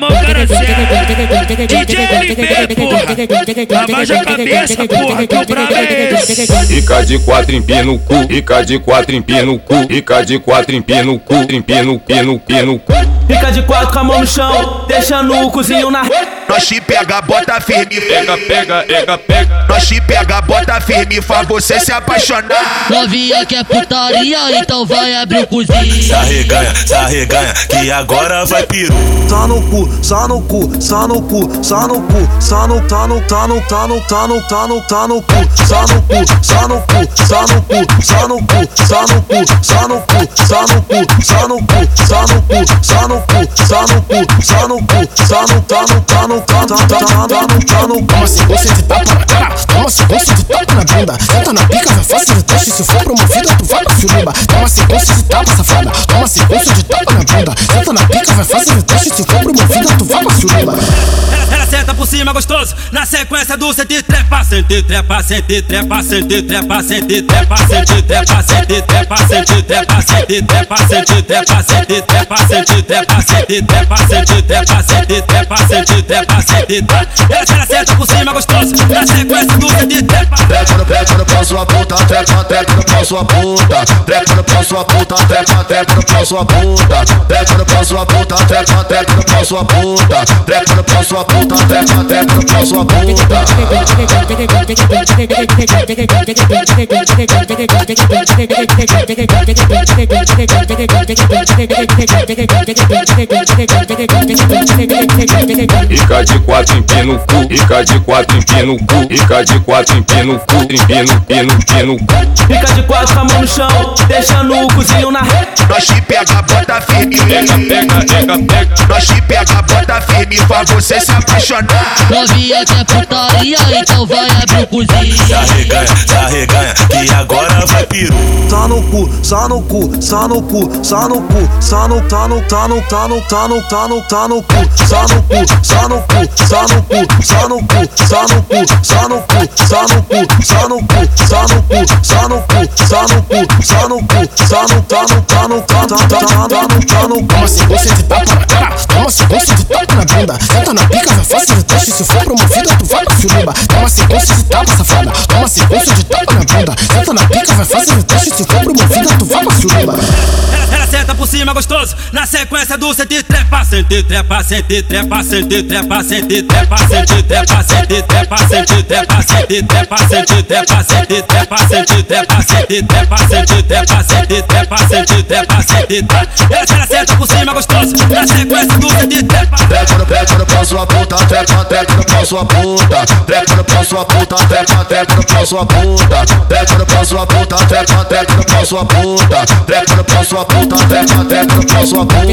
mão, cara certo. DJ LB, porra. Abaixa a cabeça, porra, que o brabo é esse. De quatro empina o cu, fica de quatro empina o cu, fica de quatro empina o cu, o pino, pino cu. Fica de quatro com a mão no chão, deixando o cozinho na nós te pega, bota firme. Pega, pega, pega, pega. Nós te pega, bota firme. Faz você se apaixonar. Novinha que é putaria, então vai abrir o cozinho. Se arreganha, se arreganha, que agora vai piru. Só no cu, só no cu, só no cu, só no cu, só no, tá no, tá no, tá no, tá no, tá no, tá no cu. No cu, só no cu, só no cu, só no cu, só no cu, só no cu, só no cu, só no cu cu, só no cu, só no cu, só no cu, só no tá no tá no tá tá tá tá tá no tá no Toma sequência de tapa na cara, toma sequência de tapa na bunda. Senta na pica, vai fácil de teste. Se for promovida, tu vai pra suruba. Toma sequência de tapa, safada. Toma sequência de tapa na bunda. Senta na pica, vai fácil de teste. Se for promovida, tu vai pra suruba. Cima gostoso, na sequência do sente trepa, sente trepa, sente trepa, sente trepa, sente trepa, sente trepa, sente trepa, sente trepa, sente trepa, sente trepa, sente trepa, sente trepa, sente trepa, sente trepa, sente trepa, sente trepa, sente trepa. Ela, senta por cima gostoso, na sequência do sente trepa. Trepa no trepa no pau sua puta, trepa, trepa no pau sua puta. Trepa no pau sua puta, trepa, trepa no pau sua puta. Trepa no pau sua puta, trepa, trepa no pau sua puta. Trepa no pau sua puta, trepa, trepa. Fica de quatro empina o cu, fica de quatro empina o cu, fica de quatro empina o cu, empina, pino, pino cu. Fica de quatro com a mão no chão, deixando o cozinho na Nós te pega, bota firme. Pega, pega, pega, pega. Nós te pega, bota firme. Faz você se apaixonar. Novinha que é putaria, então vai abrir o cozinho. Se arreganha, se arreganha, que agora vai piru. Tá no cu, só no cu, só no cu, só no cu, só no tá no tá no tá no tá no tá no tá no cu, só no cu, só no cu, só no cu, só no cu, só no cu, só no cu, só no cu, só no cu, só no cu, só no cu, só no cu, só no cu, só no tá no tá no tá tá tá tá tá no tá no cu. Toma sequência de tapa na cara, toma sequência de tapa na bunda. Senta na pica, vai fácil de teste. Se for promovida, tu vai pra suruba. Toma sequência de tapa, safada. Toma sequência de tapa na bunda. Senta na pica, vai fácil de teste. Se for promovida, tu vai pra suruba. Cima gostoso, na sequência do sente trepa, sente trepa, sente trepa, sente trepa, sente trepa, sente trepa, sente trepa, sente trepa, sente trepa, sente trepa, sente trepa, sente trepa, sente trepa, sente trepa, sente trepa, sente trepa, sente trepa. Ela senta por cima gostoso, na sequência do sente trepa. Trepa no trepa no pau sua puta, trepa, trepa no pau sua puta. Trepa no pau sua puta, trepa, trepa no pau sua puta. Trepa no pau sua puta, trepa, trepa no pau sua puta. Trepa no pau sua puta, trepa, pepeca pra sua bunda.